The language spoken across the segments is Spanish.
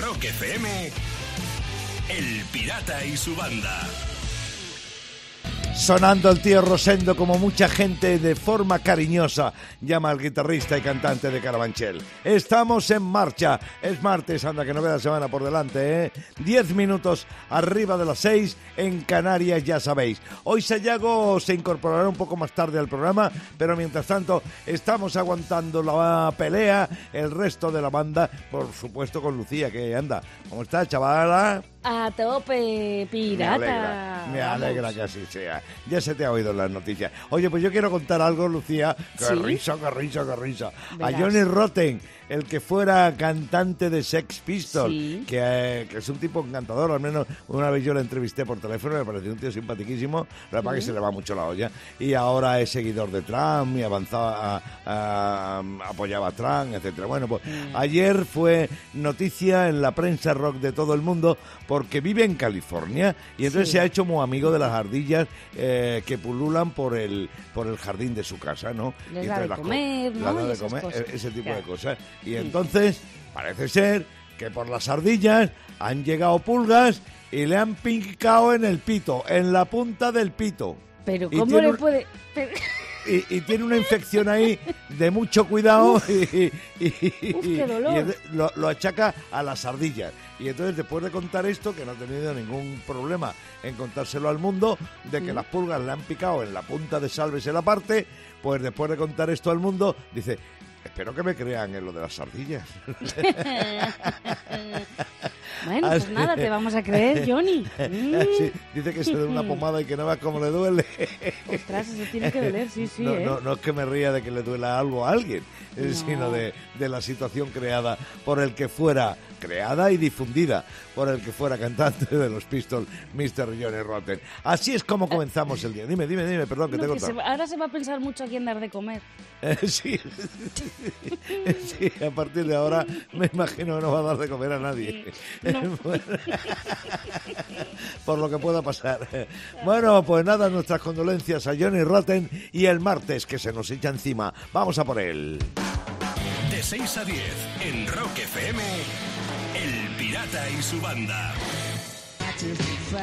Rock FM, El Pirata y su banda. Sonando el tío Rosendo como mucha gente de forma cariñosa llama al guitarrista y cantante de Carabanchel. Estamos en marcha. Es martes, anda que no vea la semana por delante, ¿eh? Diez minutos arriba de las seis en Canarias, ya sabéis. Hoy Sayago se incorporará un poco más tarde al programa, pero mientras tanto estamos aguantando la pelea, el resto de la banda, por supuesto con Lucía, que anda. ¿Cómo está, chavala? A tope, pirata. Me alegra, me Vamos. alegra que así sea. Ya se te ha oído en las noticias. Oye, pues yo quiero contar algo, Lucía. Que ¿Sí? risa, que risa, que risa. A. Johnny Rotten, el que fuera cantante de Sex Pistols, Sí. que, eh, que es un tipo encantador. Al menos una vez yo lo entrevisté por teléfono, me pareció un tío simpaticísimo. La verdad que se le va mucho la olla. Y ahora es seguidor de Trump y avanzaba, a- a- apoyaba a Trump, etcétera. Bueno, pues ayer fue noticia en la prensa rock de todo el mundo porque vive en California y entonces Sí. se ha hecho muy amigo de las ardillas eh, que pululan por el por el jardín de su casa, ¿no? Les Y da de las les ¿no? da de comer, cosas. e- ese tipo de cosas. Y entonces parece ser que por las ardillas han llegado pulgas y le han picado en el pito, en la punta del pito. Pero Y ¿cómo le un- puede...? pero- y, y tiene una infección ahí de mucho cuidado y, y- y- Uf, qué dolor. y es- lo, lo achaca a las ardillas. Y entonces después de contar esto, que no ha tenido ningún problema en contárselo al mundo, de que las pulgas le han picado en la punta de Salves en la parte, pues después de contar esto al mundo, dice, espero que me crean en lo de las ardillas. Bueno, pues Así- nada, te vamos a creer, Johnny. Mm. Sí, dice que se dé una pomada y que no veas cómo le duele. Ostras, eso tiene que doler, sí, sí, no, ¿eh? no, no es que me ría de que le duela algo a alguien, No. sino de, de la situación creada por el que fuera, creada y difundida por el que fuera cantante de los Pistols, Mr. Johnny Rotten. Así es como comenzamos el día. Dime, dime, dime, perdón que No, te he cortado. ahora se va a pensar mucho a quién dar de comer. Eh, sí, sí, a partir de ahora me imagino que no va a dar de comer a nadie. No. Por lo que pueda pasar. Bueno, pues nada, nuestras condolencias a Johnny Rotten y el martes que se nos echa encima. Vamos a por él. De 6 a 10 en Rock FM, El Pirata y su banda.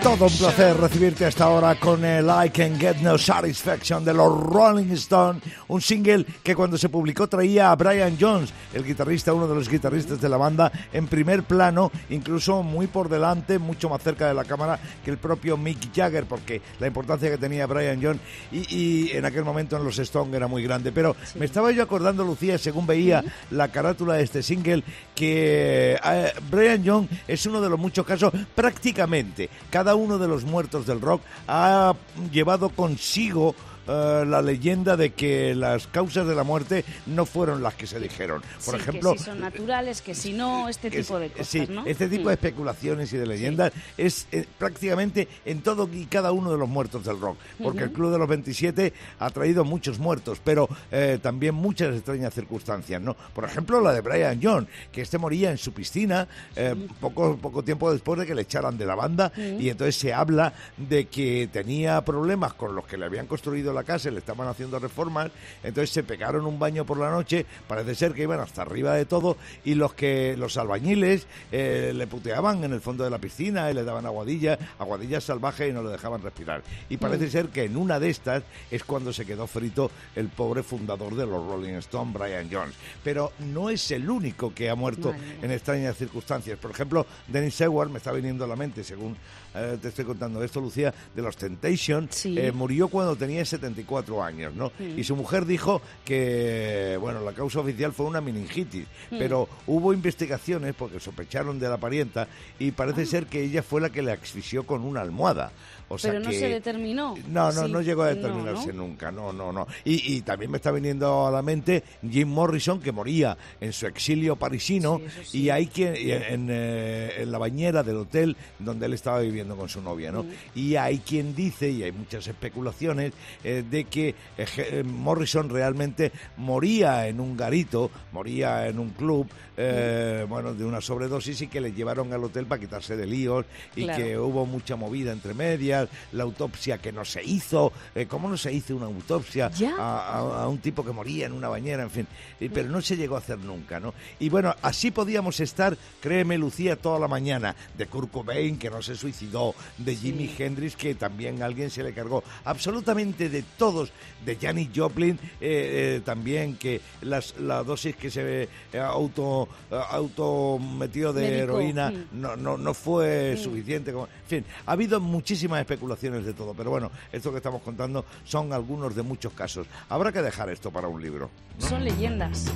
Todo un placer recibirte hasta ahora con el I Can Get No Satisfaction de los Rolling Stones, un single que cuando se publicó traía a Brian Jones, el guitarrista, uno de los guitarristas de la banda, en primer plano, incluso muy por delante, mucho más cerca de la cámara que el propio Mick Jagger, porque la importancia que tenía Brian Jones y, y en aquel momento en los Stones era muy grande. Pero me estaba yo acordando, Lucía, según veía la carátula de este single, que eh, Brian Jones es uno de los muchos casos, prácticamente cada uno de los muertos del rock ha llevado consigo eh, la leyenda de que las causas de la muerte no fueron las que se dijeron. Por Sí, ejemplo, que si son naturales, que si no, este que tipo de cosas, sí, ¿no? este tipo Mm. de especulaciones y de leyendas es eh, prácticamente en todo y cada uno de los muertos del rock, porque el Club de los 27 ha traído muchos muertos, pero eh, también muchas extrañas circunstancias, ¿no? Por ejemplo, la de Brian John, que este moría en su piscina eh, poco, poco tiempo después de que le echaran de la banda, y entonces se habla de que tenía problemas con los que le habían construido la casa y le estaban haciendo reformas, entonces se pegaron un baño por la noche, parece ser que iban hasta arriba de todo, y los que los albañiles eh, le puteaban en el fondo de la piscina y le daban aguadillas, aguadillas salvajes y no le dejaban respirar. Y parece ser que en una de estas es cuando se quedó frito el pobre fundador de los Rolling Stones, Brian Jones. Pero no es el único que ha muerto Madre en extrañas circunstancias. Por ejemplo, Dennis Seward me está viniendo a la mente, según eh, te estoy contando esto, Lucía, de los Temptation, Sí. eh, murió cuando tenía 74 años, ¿no? Y su mujer dijo que, bueno, la causa oficial fue una meningitis, pero hubo investigaciones porque sospecharon de la parienta y Ah. parece ser que ella fue la que le asfixió con una almohada. O sea Pero no que- se determinó. No, no, Sí, no llegó a no, determinarse ¿no? nunca, no, no, no. Y, y también me está viniendo a la mente Jim Morrison, que moría en su exilio parisino, Sí, y hay quien, en, en, eh, en la bañera del hotel donde él estaba viviendo con su novia, ¿no? Mm. Y hay quien dice, y hay muchas especulaciones, eh, de que eh, eh, Morrison realmente moría en un garito, moría en un club, eh, bueno, de una sobredosis y que le llevaron al hotel para quitarse de líos y Claro. que hubo mucha movida entre medias, la autopsia que no se hizo, ¿cómo no se hizo una autopsia a, a- a un tipo que moría en una bañera, en fin? Pero no se llegó a hacer nunca, ¿no? Y bueno, así podíamos estar, créeme, Lucía, toda la mañana, de Kurt Cobain, que no se suicidó, de Jimi Hendrix, que también alguien se le cargó, absolutamente de todos, de Janis Joplin, eh, eh, también, que las, la dosis que se eh, auto, eh, auto metió de heroína no, no, no fue suficiente. Como, en fin, ha habido muchísimas especulaciones de todo, pero bueno, esto que estamos contando son algunos de muchos casos. Habrá que dejar esto para un libro. Son leyendas.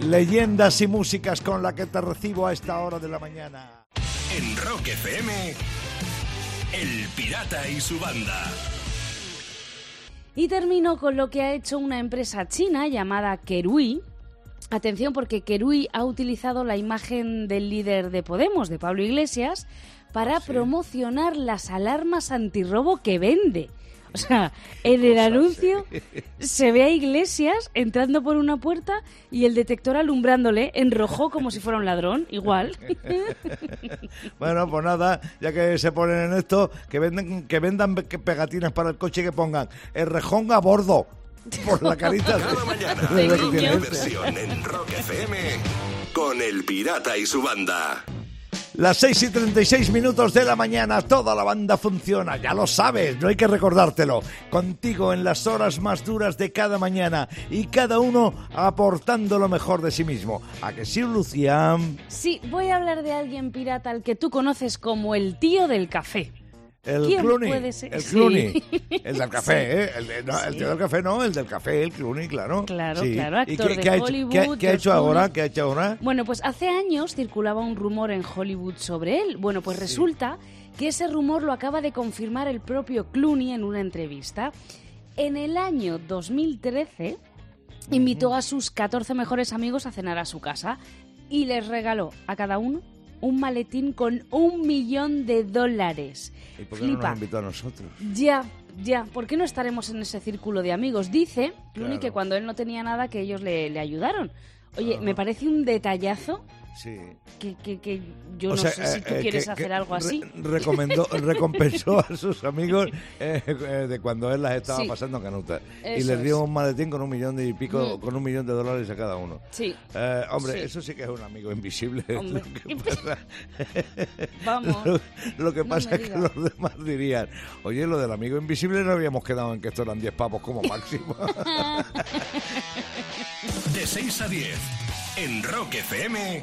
Leyendas y músicas con la que te recibo a esta hora de la mañana. En Rock FM, El Pirata y su banda. Y termino con lo que ha hecho una empresa china llamada Kerui. Atención porque Kerui ha utilizado la imagen del líder de Podemos, de Pablo Iglesias, para promocionar las alarmas antirrobo que vende. O sea, en el anuncio se ve a Iglesias entrando por una puerta y el detector alumbrándole en rojo como si fuera un ladrón, igual. Bueno, pues nada, ya que se ponen en esto, que venden, que vendan pe- pegatinas para el coche y que pongan el rejón a bordo. Por la carita. de- Cada mañana, de versión en Rock FM con El Pirata y su banda. Las 6 y 36 minutos de la mañana, toda la banda funciona, ya lo sabes, no hay que recordártelo. Contigo en las horas más duras de cada mañana y cada uno aportando lo mejor de sí mismo. ¿A que sí, Lucía? Sí, voy a hablar de alguien pirata al que tú conoces como el tío del café. El ¿Quién Clooney. puede ser? El Sí. Clooney. El del café. ¿eh? El, no, el Sí. tío del café no, el del café, el Clooney, claro. Claro, Sí. claro, ¿Y actor qué, de qué ha hecho, Hollywood, qué ha- qué ha George hecho ahora? ¿Qué ha hecho ahora? Bueno, pues hace años circulaba un rumor en Hollywood sobre él. Bueno, pues resulta que ese rumor lo acaba de confirmar el propio Clooney en una entrevista. En el año 2013 invitó a sus 14 mejores amigos a cenar a su casa y les regaló a cada uno un maletín con un millón de dólares. ¿Y por qué no Flipa. nos invitó a nosotros? Ya, ya, ¿por qué no estaremos en ese círculo de amigos? Dice Claro. que cuando él no tenía nada que ellos le, le ayudaron. Oye, me parece un detallazo Sí. que, que, que yo O no sea, sé si eh, tú eh, quieres que- hacer que algo así. re- recomendó, recompensó a sus amigos eh, eh, de cuando él las estaba Sí. pasando canutas. Y les dio es. un maletín con un millón de y pico, Mm. con un millón de dólares a cada uno. Sí, Eh, hombre, Sí. eso sí que es un amigo invisible. Hombre. Lo que pasa, vamos. lo, lo que No pasa me es que los demás dirían, oye, lo del amigo invisible no habíamos quedado en que esto eran 10 pavos como máximo. De 6 a 10, en Rock FM,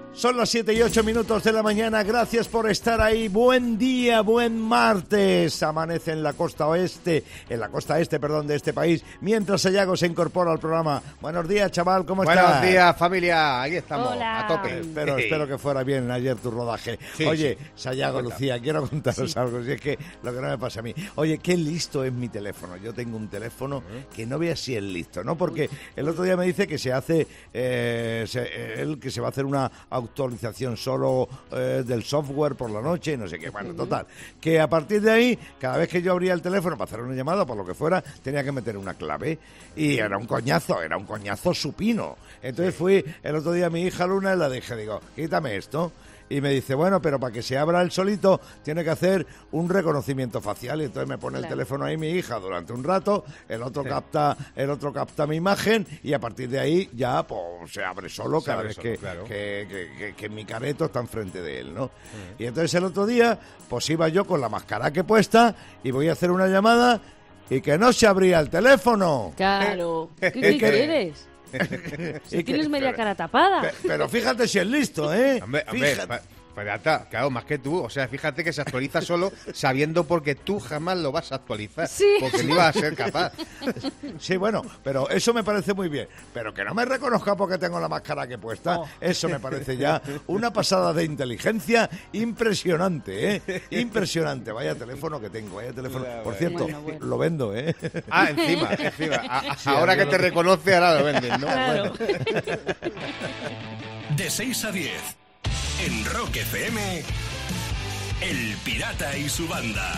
Son las 7 y 8 minutos de la mañana. Gracias por estar ahí. Buen día, buen martes. Amanece en la costa oeste, en la costa este, perdón, de este país, mientras Sayago se incorpora al programa. Buenos días, chaval, ¿cómo estás? Buenos días, familia. Ahí estamos, Hola. a tope. Espero, Sí. espero que fuera bien ayer tu rodaje. Sí, Oye. Sayago. Lucía, quiero contaros algo. Si es que lo que no me pasa a mí. Oye, qué listo es mi teléfono. Yo tengo un teléfono que no veas si es listo, ¿no? Porque el otro día me dice que se hace, eh, se- eh, él que se va a hacer una actualización solo eh, del software por la noche, no sé qué. Bueno, total. Que a partir de ahí, cada vez que yo abría el teléfono para hacer una llamada, por lo que fuera, tenía que meter una clave. Y era un coñazo, era un coñazo supino. Entonces fui el otro día a mi hija Luna y la dije, digo, quítame esto. Y me dice, bueno, pero para que se abra el solito tiene que hacer un reconocimiento facial. Y entonces me pone el teléfono ahí mi hija durante un rato, el otro capta, el otro capta mi imagen y a partir de ahí ya pues, se abre solo Se cada abre vez solo, que, claro. que, que- que- que mi careto está enfrente de él, ¿no? Y entonces el otro día, pues iba yo con la mascara que puesta y voy a hacer una llamada y que no se abría el teléfono. Claro. ¿Qué, qué? Si tienes media cara tapada. Pe- Pero fíjate si es listo, ¿eh? Hombre, hombre, Fíjate. pa- pirata, claro, más que tú. O sea, fíjate que se actualiza solo sabiendo porque tú jamás lo vas a actualizar. Sí. Porque no ibas a ser capaz. Sí, bueno, pero eso me parece muy bien. Pero que no me reconozca porque tengo la máscara que puesta, Oh. eso me parece ya una pasada de inteligencia impresionante, ¿eh? Impresionante. Vaya teléfono que tengo, vaya teléfono. Por cierto, Bueno, bueno. lo vendo, ¿eh? Ah, encima, encima. A- a- Sí, ahora que te reconoce, ahora lo vendes, ¿no? Claro. Bueno. De De 6 a 10. En Rock FM. El Pirata y su banda.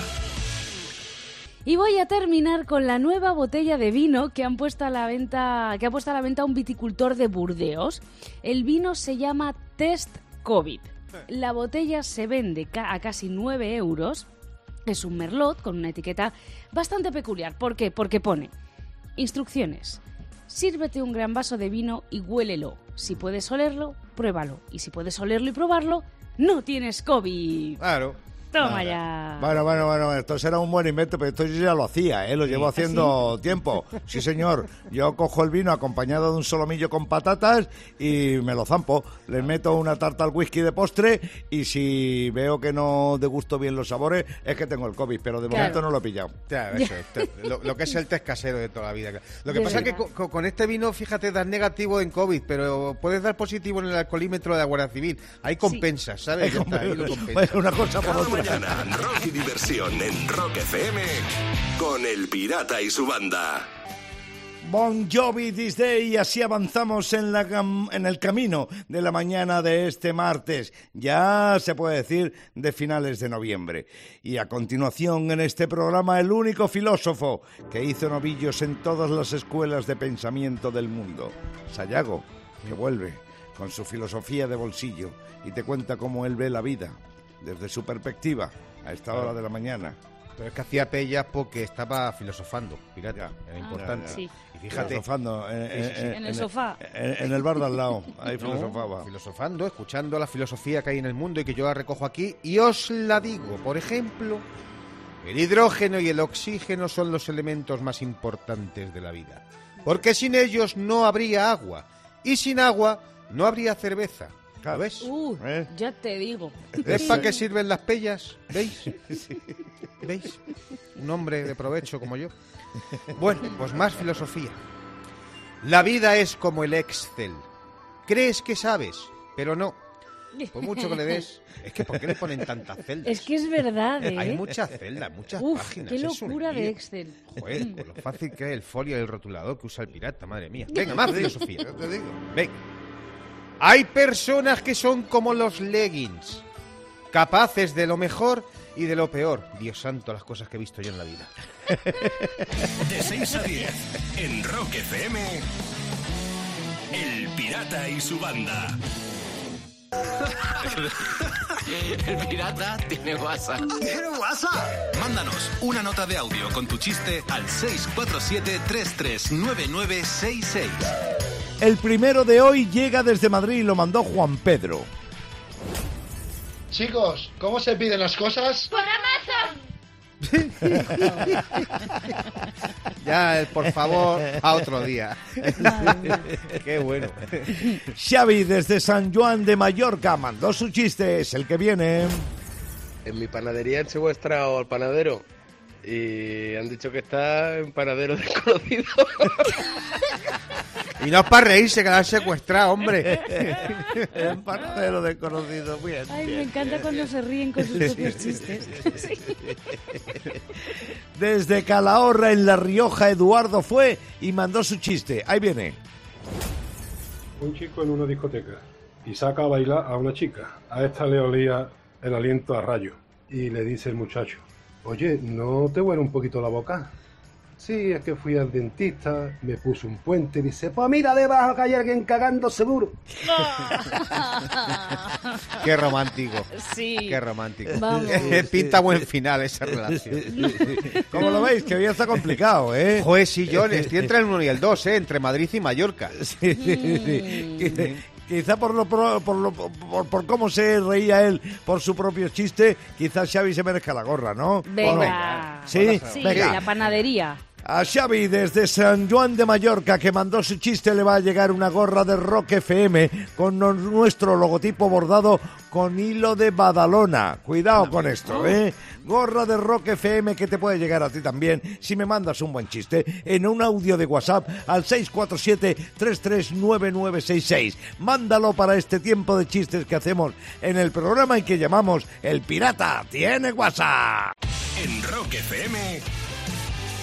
Y voy a terminar con la nueva botella de vino que han puesto a la venta, que ha puesto a la venta un viticultor de Burdeos. El vino se llama Test COVID. La botella se vende a casi 9 euros. Es un merlot con una etiqueta bastante peculiar. ¿Por qué? Porque pone instrucciones. Sírvete un gran vaso de vino y huélelo. Si puedes olerlo, pruébalo. Y si puedes olerlo y probarlo, no tienes COVID. Claro. Toma ya. Bueno, bueno, bueno, esto será un buen invento, pero esto yo ya lo hacía, ¿eh? lo llevo haciendo tiempo. Sí, señor. Yo cojo el vino acompañado de un solomillo con patatas y me lo zampo. Le meto una tarta al whisky de postre y si veo que no degusto bien los sabores, es que tengo el COVID, pero de Claro. momento no lo he pillado. Ya, eso lo, lo que es el test casero de toda la vida. Lo que De pasa es que verdad. co- co- con, este vino, fíjate, das negativo en COVID, pero puedes dar positivo en el alcoholímetro de la Guardia Civil. Ahí compensas, ¿sabes? Ahí lo compensas. Bueno, una cosa por otra. Mañana, rock y diversión en Rock FM con El Pirata y su banda. Bon Jovi this day y así avanzamos en, la en el camino de la mañana de este martes, ya se puede decir de finales de noviembre. Y a continuación en este programa el único filósofo que hizo novillos en todas las escuelas de pensamiento del mundo, Sayago, que vuelve con su filosofía de bolsillo y te cuenta cómo él ve la vida desde su perspectiva a esta hora de la mañana. Pero es que hacía pellas porque estaba filosofando, pirata. Ya. Era Ah, importante. sí. Y fíjate, Filosofando en, en- En el sofá. En, en el bar de al lado, ahí ¿no? filosofaba. filosofando, escuchando la filosofía que hay en el mundo y que yo la recojo aquí y os la digo. Por ejemplo, el hidrógeno y el oxígeno son los elementos más importantes de la vida. Porque sin ellos no habría agua. Y sin agua no habría cerveza. ¿Lo ves? Uh, ¿Eh? ya te digo. ¿Ves para qué sirven las pellas? ¿Veis? ¿Veis? Un hombre de provecho como yo. Bueno, pues más filosofía. La vida es como el Excel. Crees que sabes, pero no. Por mucho que le des. Es que ¿por qué le ponen tantas celdas? Es que es verdad, ¿eh? Hay muchas celdas, muchas Uf, páginas. qué locura de. Excel. Joder, con lo fácil que es el folio y el rotulador que usa el pirata, madre mía. Venga, más filosofía. Venga. Hay personas que son como los leggings, capaces de lo mejor y de lo peor. Dios santo, las cosas que he visto yo en la vida. De 6 a 10 en Rock FM. El Pirata y su banda. El pirata tiene WhatsApp. ¿Tiene WhatsApp? Mándanos una nota de audio con tu chiste al 647-339966. El primero de hoy llega desde Madrid y lo mandó Juan Pedro. Chicos, ¿cómo se piden las cosas? Ya, el por favor, a otro día. Qué bueno. Xavi desde San Juan de Mallorca mandó su chiste, es el que viene. En mi panadería han secuestrado al panadero y han dicho que está en panadero desconocido. Y no es para reírse que la han secuestrado, hombre. El panadero desconocido, bien. Ay, me encanta cuando se ríen con sus propios chistes. Desde Calahorra en La Rioja, Eduardo fue y mandó su chiste. Ahí viene. un chico en una discoteca y saca a bailar a una chica. A esta le olía el aliento a rayo y le dice el muchacho, oye, ¿no te huele un poquito la boca? Sí, es que fui al dentista, me puso un puente y dice, pues mira debajo que hay alguien cagando seguro. Qué romántico. Sí. Qué romántico. Vamos. Pinta buen final esa relación. Como lo veis, que hoy está complicado, ¿eh? Joder, sí, yo estoy entre el 1 y el 2, ¿eh? Entre Madrid y Mallorca. Sí, sí, sí. Quiz- Quizá por, lo, pro- por, lo- por, por cómo se reía él por su propio chiste, quizás Xavi se merezca la gorra, ¿no? Venga. Sí, Sí, venga. la panadería. A Xavi desde San Juan de Mallorca que mandó su chiste le va a llegar una gorra de Rock FM con nuestro logotipo bordado con hilo de Badalona. Cuidado con esto, ¿eh? Gorra de Rock FM que te puede llegar a ti también si me mandas un buen chiste en un audio de WhatsApp al 647-339966. Mándalo para este tiempo de chistes que hacemos en el programa y que llamamos El Pirata tiene WhatsApp. En Rock FM.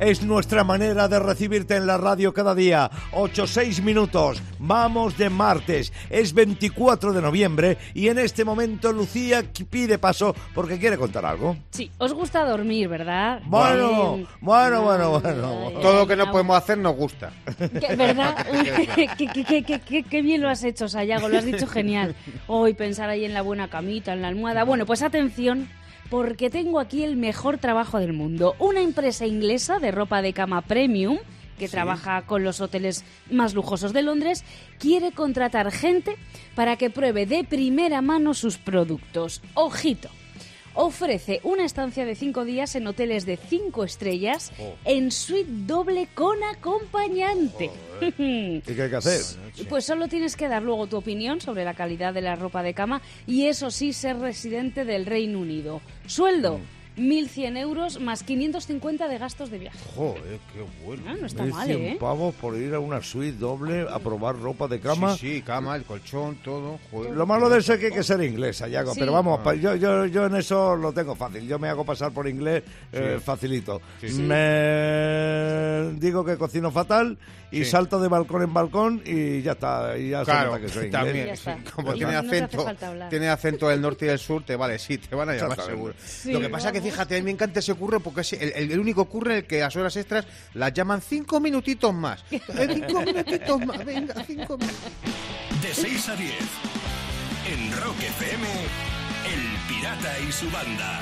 Es nuestra manera de recibirte en la radio cada día. 8-6 minutos. Vamos de martes. Es 24 de noviembre y en este momento Lucía pide paso porque quiere contar algo. Sí, os gusta dormir, ¿verdad? Bueno, Bien. bueno, bueno, bueno. Todo lo que no podemos hacer nos gusta. ¿Qué- ¿Verdad? qué, qué- qué- qué- qué- qué bien lo has hecho, Sayago, lo has dicho genial. Hoy pensar ahí en la buena camita, en la almohada. Bueno, pues atención, porque tengo aquí el mejor trabajo del mundo. Una empresa inglesa de ropa de cama premium que trabaja con los hoteles más lujosos de Londres, quiere contratar gente para que pruebe de primera mano sus productos. Ojito. Ofrece una estancia de cinco días en hoteles de cinco estrellas en suite doble con acompañante. ¿Y qué hay que hacer? Pues solo tienes que dar luego tu opinión sobre la calidad de la ropa de cama y eso sí, ser residente del Reino Unido. Sueldo, 1.100 euros más 550 de gastos de viaje. Joder, qué bueno. Ah, no está Es mal, 100 ¿eh? pavos por ir a una suite doble a probar ropa de cama. Sí, sí, cama, el colchón, todo. Joder. Lo malo de eso es que hay que ser inglés, Sayago, Sí. pero vamos, pa- yo, yo, yo en eso lo tengo fácil. Yo me hago pasar por inglés eh, facilito. Me digo que cocino fatal y Sí. salto de balcón en balcón y ya está. Y ya se Claro, nota que soy inglés. también. Como tiene no acento, tiene acento del norte y del sur, te vale, sí, te van a llamar seguro. Sí, Lo que pasa es que. Fíjate, a mí me encanta ese curro porque es el, el- único curro en el que las horas extras las llaman cinco minutitos más. Eh, cinco minutitos más, venga, cinco minutitos. De 6 a 10. En Rock FM, El Pirata y su banda.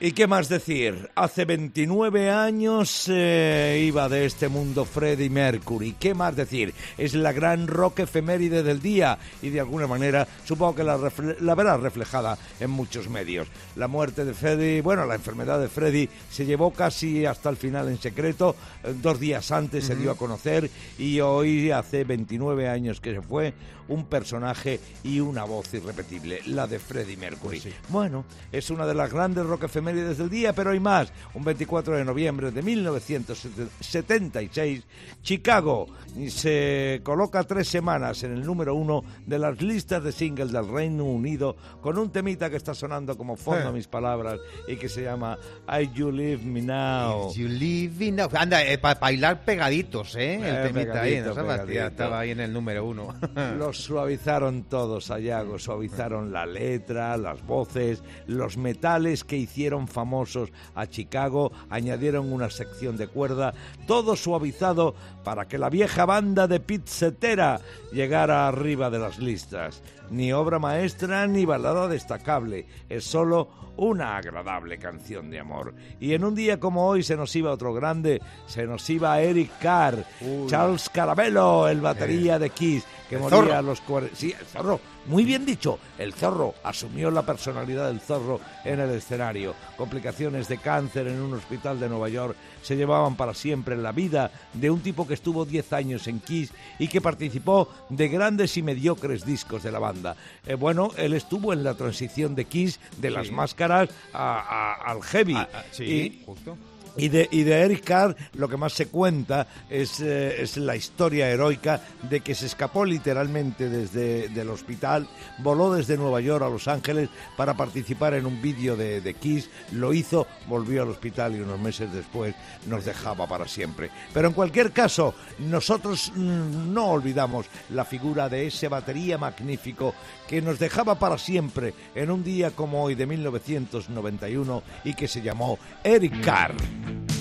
¿Y qué más decir? Hace 29 años eh, iba de este mundo Freddie Mercury. ¿Qué más decir? Es la gran rock efeméride del día y de alguna manera supongo que la, la verás reflejada en muchos medios. La muerte de Freddie, bueno, la enfermedad de Freddie se llevó casi hasta el final en secreto. Eh, Dos días antes se dio a conocer y hoy hace 29 años que se fue un personaje y una voz irrepetible, la de Freddie Mercury. Bueno, es una de las grandes rock efemérides del día, pero hay más. Un 24 de noviembre de 1976, Chicago se coloca tres semanas en el número uno de las listas de singles del Reino Unido con un temita que está sonando como fondo a mis palabras y que se llama I You Leave Me Now. You live in a- Anda, para bailar pegaditos, ¿eh? El Eh, temita ahí, pegadito, ¿no sabes? pegadito. Estaba ahí en el número uno. Los suavizaron todos, Sayago, suavizaron la letra, las voces, los metales que hicieron famosos a Chicago, añadieron una sección de cuerda, todo suavizado para que la vieja banda de Pete Cetera llegara arriba de las listas. Ni obra maestra ni balada destacable, es solo una agradable canción de amor. Y en un día como hoy se nos iba otro grande, se nos iba Eric Carr, Charles Caramelo, el batería de Kiss, que El moría zorro. a los 40. Sí, el zorro. Muy bien dicho. El zorro asumió la personalidad del zorro en el escenario. Complicaciones de cáncer en un hospital de Nueva York se llevaban para siempre en la vida de un tipo que estuvo 10 años en Kiss y que participó de grandes y mediocres discos de la banda. Eh, bueno, él estuvo en la transición de Kiss de las máscaras a- a- al heavy. Ah, ah, sí, Y- justo. Y de, y de Eric Carr lo que más se cuenta es, eh, es la historia heroica de que se escapó literalmente desde del hospital, voló desde Nueva York a Los Ángeles para participar en un vídeo de, de Kiss, lo hizo, volvió al hospital y unos meses después nos dejaba para siempre. Pero en cualquier caso, nosotros mm, no olvidamos la figura de ese batería magnífico que nos dejaba para siempre en un día como hoy de 1991 y que se llamó Eric Carr. En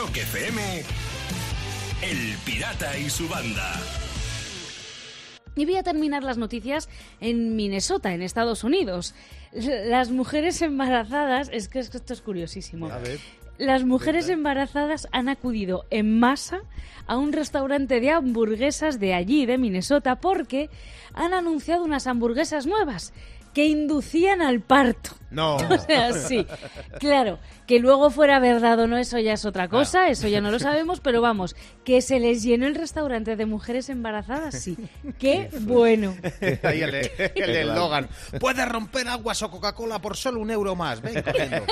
Rock FM, El Pirata y su banda. Y voy a terminar las noticias en Minnesota, en Estados Unidos. Las mujeres embarazadas, es que esto es curiosísimo. Las mujeres embarazadas han acudido en masa a un restaurante de hamburguesas de allí, de Minnesota, porque han anunciado unas hamburguesas nuevas que inducían al parto. No. O sea, sí. Claro, que luego fuera verdad o no, eso ya es otra cosa, eso ya no lo sabemos, pero vamos, que se les llenó el restaurante de mujeres embarazadas, sí. ¡Qué bueno! Ahí el, el eslogan. Puedes romper aguas o Coca-Cola por solo un euro más. Ven corriendo.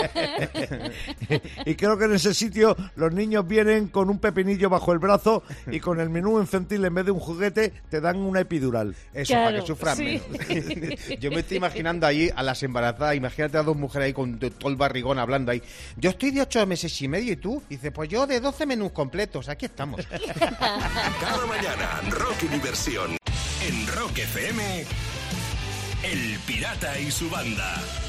Y creo que en ese sitio los niños vienen con un pepinillo bajo el brazo y con el menú infantil en vez de un juguete te dan una epidural. Eso, para que sufran sí. menos. Yo me estoy imaginando ahí a las embarazadas, imagínate a dos mujeres ahí con todo el barrigón hablando ahí. Yo estoy de ocho meses y medio y tú, dice, pues yo de 12 menús completos, aquí estamos. Cada mañana, rock y diversión. En Rock FM, El Pirata y su banda.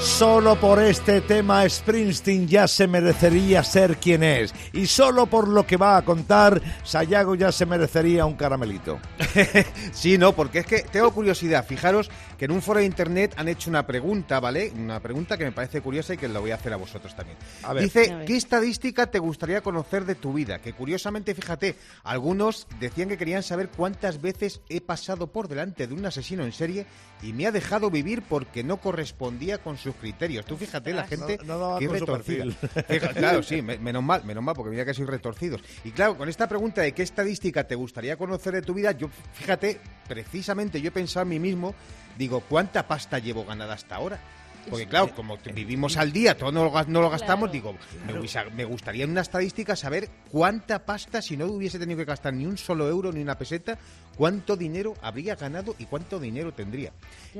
Solo por este tema Springsteen ya se merecería ser quien es. Y solo por lo que va a contar, Sayago ya se merecería un caramelito. Sí, no, porque es que tengo curiosidad. Fijaros que en un foro de internet han hecho una pregunta, ¿vale? Una pregunta que me parece curiosa y que la voy a hacer a vosotros también. A ver. Dice, A ver. ¿qué estadística te gustaría conocer de tu vida? Que curiosamente, fíjate, algunos decían que querían saber cuántas veces he pasado por delante de un asesino en serie y me ha dejado vivir porque no correspondía con sus criterios. Tú fíjate, la gente No- no que retorcida. Fija- claro, sí, me- menos mal, menos mal, porque mira que soy retorcidos. Y claro, con esta pregunta de qué estadística te gustaría conocer de tu vida, yo, fíjate, precisamente yo he pensado en mí mismo, digo, ¿cuánta pasta llevo ganada hasta ahora? Porque claro, como vivimos al día, todo no lo, gas- no lo gastamos, Claro. digo, me, me gustaría en una estadística saber cuánta pasta, si no hubiese tenido que gastar ni un solo euro ni una peseta, cuánto dinero habría ganado y cuánto dinero tendría.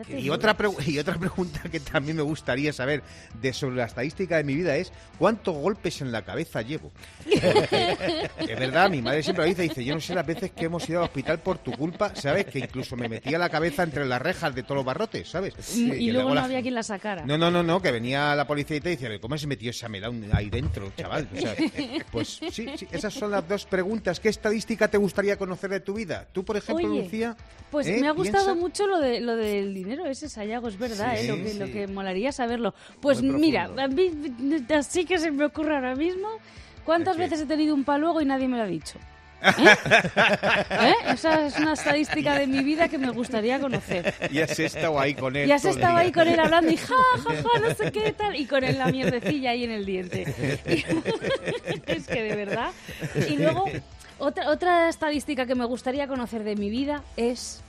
Te Y otra, y otra pregunta que también me gustaría saber de sobre la estadística de mi vida es cuántos golpes en la cabeza llevo. Es verdad, mi madre siempre lo dice, dice, yo no sé las veces que hemos ido al hospital por tu culpa, ¿sabes? Que incluso me metía la cabeza entre las rejas de todos los barrotes, ¿sabes? y Que luego no la- había quien la sacara. no, no, no, no, que venía la policía y te decía, ¿cómo se metió esa melón ahí dentro, chaval? O sea, pues sí, sí, esas son las dos preguntas. ¿Qué estadística te gustaría conocer de tu vida? Tú, por ejemplo, Oye, Lucía. Pues ¿eh? me ha gustado Piensa- mucho lo de lo del dinero ese Sayago, es verdad, Sí, ¿eh? lo, que, sí. lo que molaría saberlo. Pues mira, a mí así que se me ocurre ahora mismo, ¿cuántas veces he tenido un paluego y nadie me lo ha dicho? ¿Eh? ¿Eh? Esa es una estadística de mi vida que me gustaría conocer. Y has estado ahí con él. Y has estado ahí con él hablando y ja, ja, ja, no sé qué tal, y con él la mierdecilla ahí en el diente. es que de verdad. Y luego, otra, otra estadística que me gustaría conocer de mi vida es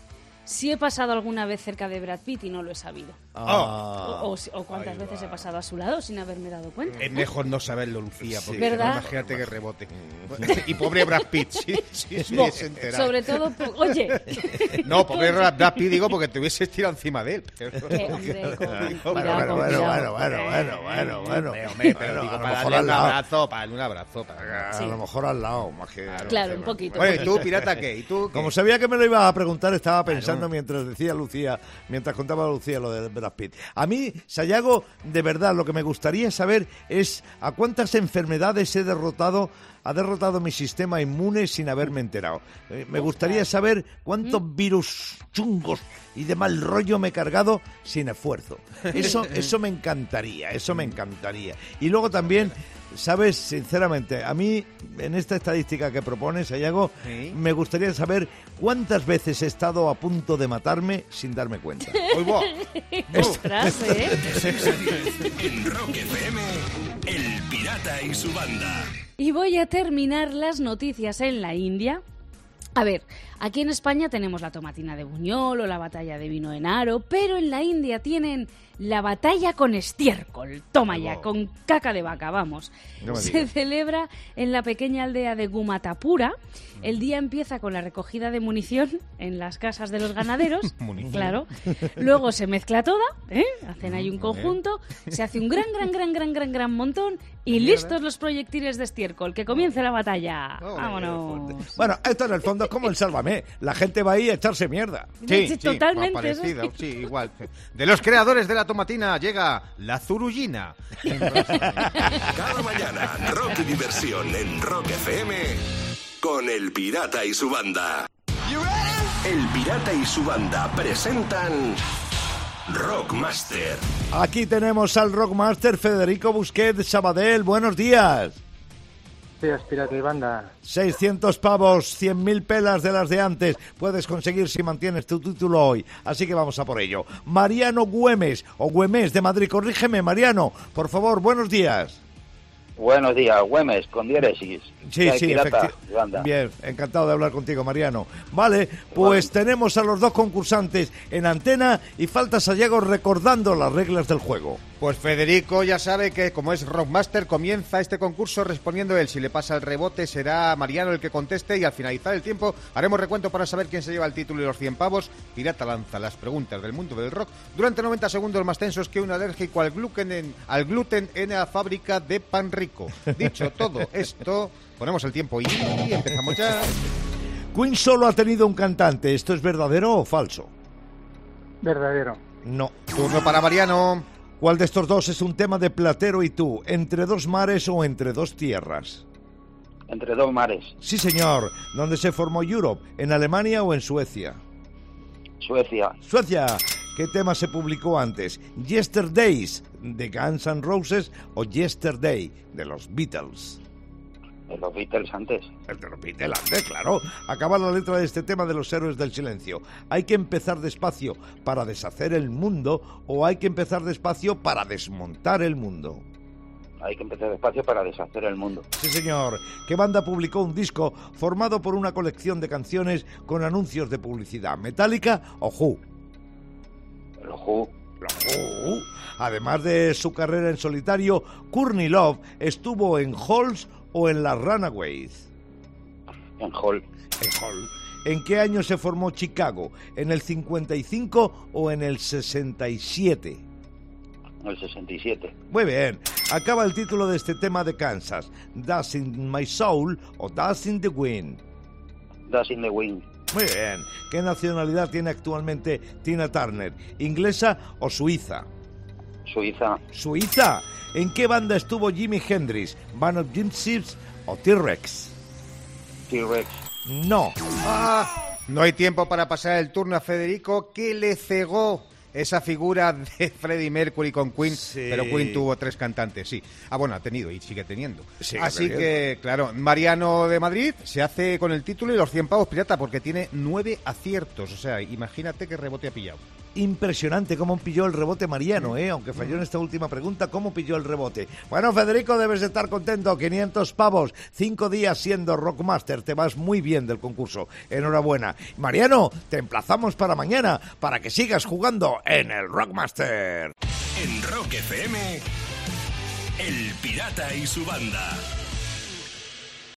si he pasado alguna vez cerca de Brad Pitt y no lo he sabido. Ah. O, o si- o cuántas veces he pasado a su lado sin haberme dado cuenta. Es mejor no saberlo, Lucía, porque no, imagínate que rebote. Y pobre Brad Pitt, sí, sí, sí, Bo- se enterado. sobre todo, oye, No, pobre Brad Pitt, digo, porque te hubieses tirado encima de él. Bueno, bueno, bueno, bueno, bueno, bueno, para mejor darle un abrazo, para darle un abrazo. Para... A lo mejor al lado, más que... Claro, un poquito. Bueno, ¿y tú, pirata, qué? ¿Y tú qué? Como sabía que me lo ibas a preguntar, estaba pensando mientras decía Lucía, mientras contaba Lucía lo de Brad Pitt. A mí, Sayago, de verdad, lo que me gustaría saber es a cuántas enfermedades he derrotado, ha derrotado mi sistema inmune sin haberme enterado. Eh, me gustaría saber cuántos virus chungos y de mal rollo me he cargado sin esfuerzo. Eso, eso me encantaría, eso me encantaría. Y luego también, sabes, sinceramente, a mí, en esta estadística que propones, Sayago, Sí. me gustaría saber cuántas veces he estado a punto de matarme sin darme cuenta. Uy, buah. Ostras, ¿eh? De 6 a 10, en Rock FM, El Pirata y su banda. Y voy a terminar las noticias en la India. A ver, aquí en España tenemos la tomatina de Buñol o la batalla de vino en aro, pero en la India tienen la batalla con estiércol. Toma ya, con caca de vaca, vamos. No Se celebra en la pequeña aldea de Gumatapura. El día empieza con la recogida de munición en las casas de los ganaderos. Munición. Claro. Luego se mezcla toda, ¿eh? hacen ahí un conjunto, se hace un gran, gran, gran, gran, gran, gran montón y listos los proyectiles de estiércol. Que comience la batalla. Vámonos. Bueno, esto en el fondo es como el La gente va ahí a echarse mierda. Sí, totalmente, parecido, eso sí, igual. De los creadores de la tomatina llega la zurullina. Cada mañana, rock y diversión en Rock FM con El Pirata y su banda. El Pirata y su banda presentan Rockmaster. Aquí tenemos al Rockmaster Federico Busquets Sabadell. Buenos días. Días, Pirata y Banda. 600 pavos, 100.000 pelas de las de antes puedes conseguir si mantienes tu título hoy. Así que vamos a por ello. Mariano Güemes, o Güemes de Madrid. Corrígeme, Mariano. Por favor, buenos días. Buenos días, Güemes, con diéresis. Sí, sí, pirata. Bien, encantado de hablar contigo, Mariano. Vale, pues tenemos a los dos concursantes en antena y falta Sayago recordando las reglas del juego. Pues Federico ya sabe que como es Rockmaster comienza este concurso respondiendo él. Si le pasa el rebote será Mariano el que conteste y al finalizar el tiempo haremos recuento para saber quién se lleva el título y los 100 pavos. Pirata lanza las preguntas del mundo del rock durante 90 segundos más tensos que un alérgico al gluten en, al gluten en la fábrica de pan rico. Dicho todo esto, ponemos el tiempo y empezamos ya. Queen solo ha tenido un cantante. ¿Esto es verdadero o falso? Verdadero. No. Turno para Mariano. ¿Cuál de estos dos es un tema de Platero y tú? ¿Entre dos mares o entre dos tierras? Entre dos mares, Sí, señor. ¿Dónde se formó Europe? ¿En Alemania o en Suecia? Suecia, Suecia. ¿Qué tema se publicó antes? ¿Yesterdays de Guns N' Roses o Yesterday de los Beatles? de los Beatles antes. El de los Beatles, antes, claro. Acaba la letra de este tema de los héroes del silencio. ¿Hay que empezar despacio para deshacer el mundo o hay que empezar despacio para desmontar el mundo? Hay que empezar despacio para deshacer el mundo. Sí, señor. ¿Qué banda publicó un disco formado por una colección de canciones con anuncios de publicidad? ¿Metallica o Who? Además de su carrera en solitario, Courtney Love estuvo en Halls o en las Runaways. en Hall, En Hall. ¿En qué año se formó Chicago? ¿En el 55 o en el 67? en el 67. Muy bien. Acaba el título de este tema de Kansas. Dust in my soul o Dust in the wind. Das in the Wind, Muy bien. ¿Qué nacionalidad tiene actualmente Tina Turner? ¿Inglesa o suiza? Suiza, Suiza. ¿En qué banda estuvo Jimi Hendrix? ¿Band of Gypsies o T-Rex? T-Rex, No. Ah, no hay tiempo para pasar el turno a Federico que le cegó esa figura de Freddie Mercury con Queen, Sí. pero Queen tuvo tres cantantes, sí. Ah, bueno, ha tenido y sigue teniendo. Sigue Así que, claro, Mariano de Madrid se hace con el título y los 100 pavos pirata porque tiene nueve aciertos. O sea, imagínate qué rebote ha pillado. Impresionante cómo pilló el rebote Mariano, ¿eh? aunque falló en esta última pregunta, cómo pilló el rebote. Bueno, Federico, debes de estar contento. 500 pavos, cinco días siendo Rockmaster. Te vas muy bien del concurso. Enhorabuena. Mariano, te emplazamos para mañana para que sigas jugando en el Rockmaster. En Rock FM, El Pirata y su banda.